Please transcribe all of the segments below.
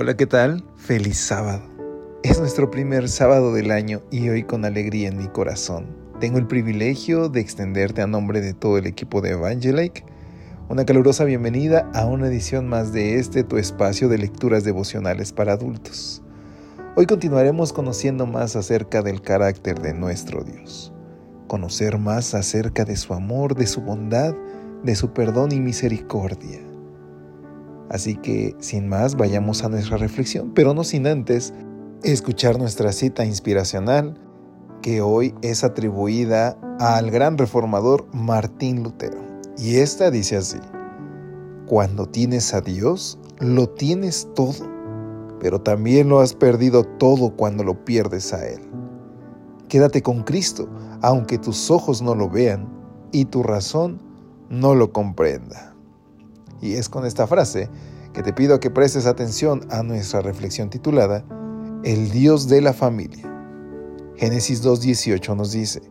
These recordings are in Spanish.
Hola, ¿qué tal? Feliz sábado. Es nuestro primer sábado del año y hoy con alegría en mi corazón. Tengo el privilegio de extenderte a nombre de todo el equipo de Evangelike una calurosa bienvenida a una edición más de este tu espacio de lecturas devocionales para adultos. Hoy continuaremos conociendo más acerca del carácter de nuestro Dios, conocer más acerca de su amor, de su bondad, de su perdón y misericordia. Así que, sin más, vayamos a nuestra reflexión, pero no sin antes escuchar nuestra cita inspiracional que hoy es atribuida al gran reformador Martín Lutero. Y esta dice así, cuando tienes a Dios, lo tienes todo, pero también lo has perdido todo cuando lo pierdes a Él. Quédate con Cristo, aunque tus ojos no lo vean y tu razón no lo comprenda. Y es con esta frase que te pido que prestes atención a nuestra reflexión titulada El Dios de la familia. Génesis 2.18 nos dice,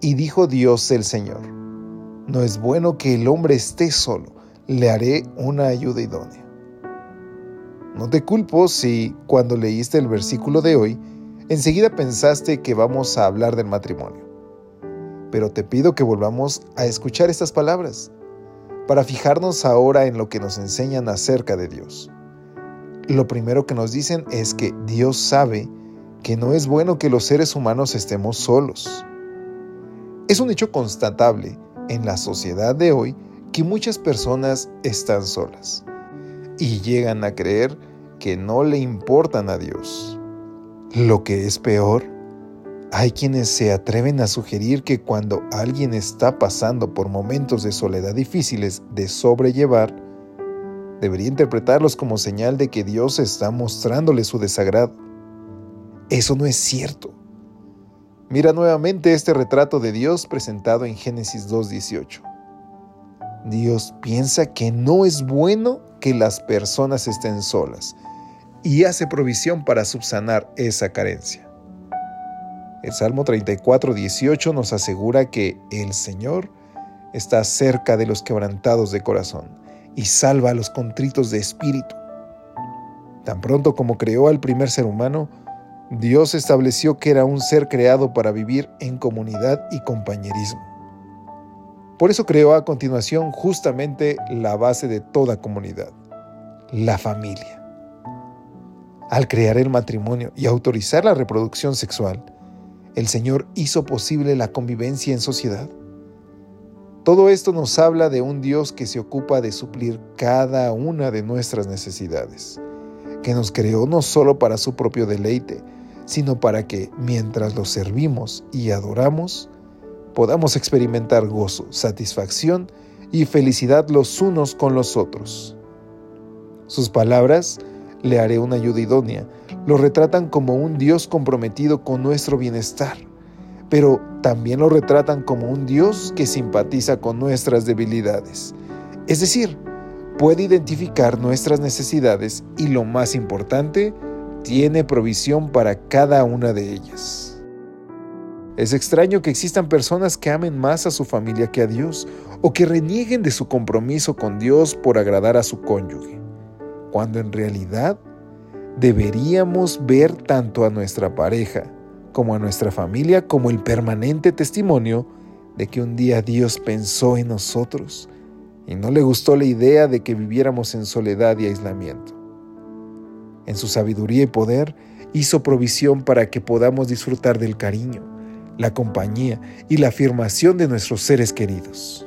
Y dijo Dios el Señor, no es bueno que el hombre esté solo, le haré una ayuda idónea. No te culpo si cuando leíste el versículo de hoy, enseguida pensaste que vamos a hablar del matrimonio. Pero te pido que volvamos a escuchar estas palabras para fijarnos ahora en lo que nos enseñan acerca de Dios. Lo primero que nos dicen es que Dios sabe que no es bueno que los seres humanos estemos solos. Es un hecho constatable en la sociedad de hoy que muchas personas están solas y llegan a creer que no le importan a Dios. Lo que es peor, hay quienes se atreven a sugerir que cuando alguien está pasando por momentos de soledad difíciles de sobrellevar, debería interpretarlos como señal de que Dios está mostrándole su desagrado. Eso no es cierto. Mira nuevamente este retrato de Dios presentado en Génesis 2.18. Dios piensa que no es bueno que las personas estén solas y hace provisión para subsanar esa carencia. El Salmo 34.18 nos asegura que el Señor está cerca de los quebrantados de corazón y salva a los contritos de espíritu. Tan pronto como creó al primer ser humano, Dios estableció que era un ser creado para vivir en comunidad y compañerismo. Por eso creó a continuación justamente la base de toda comunidad, la familia. Al crear el matrimonio y autorizar la reproducción sexual, el Señor hizo posible la convivencia en sociedad. Todo esto nos habla de un Dios que se ocupa de suplir cada una de nuestras necesidades, que nos creó no solo para su propio deleite, sino para que, mientras lo servimos y adoramos, podamos experimentar gozo, satisfacción y felicidad los unos con los otros. Sus palabras, le haré una ayuda idónea, lo retratan como un Dios comprometido con nuestro bienestar, pero también lo retratan como un Dios que simpatiza con nuestras debilidades. Es decir, puede identificar nuestras necesidades y lo más importante, tiene provisión para cada una de ellas. Es extraño que existan personas que amen más a su familia que a Dios o que renieguen de su compromiso con Dios por agradar a su cónyuge, cuando en realidad deberíamos ver tanto a nuestra pareja como a nuestra familia como el permanente testimonio de que un día Dios pensó en nosotros y no le gustó la idea de que viviéramos en soledad y aislamiento. En su sabiduría y poder hizo provisión para que podamos disfrutar del cariño, la compañía y la afirmación de nuestros seres queridos.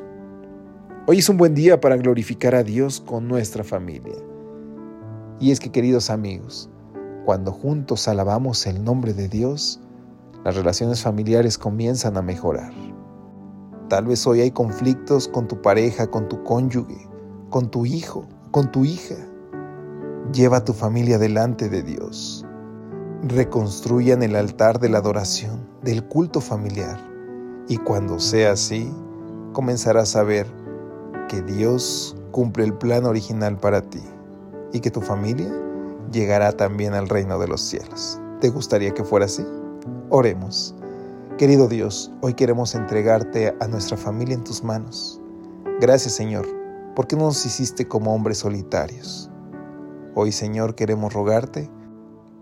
Hoy es un buen día para glorificar a Dios con nuestra familia. Y es que, queridos amigos, cuando juntos alabamos el nombre de Dios, las relaciones familiares comienzan a mejorar. Tal vez hoy hay conflictos con tu pareja, con tu cónyuge, con tu hijo, con tu hija. Lleva a tu familia delante de Dios. Reconstruyan el altar de la adoración, del culto familiar. Y cuando sea así, comenzarás a ver que Dios cumple el plan original para ti y que tu familia llegará también al reino de los cielos. ¿Te gustaría que fuera así? Oremos. Querido Dios, hoy queremos entregarte a nuestra familia en tus manos. Gracias Señor, porque no nos hiciste como hombres solitarios. Hoy Señor queremos rogarte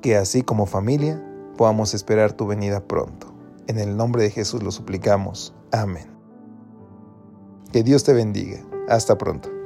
que así como familia podamos esperar tu venida pronto. En el nombre de Jesús lo suplicamos. Amén. Que Dios te bendiga. Hasta pronto.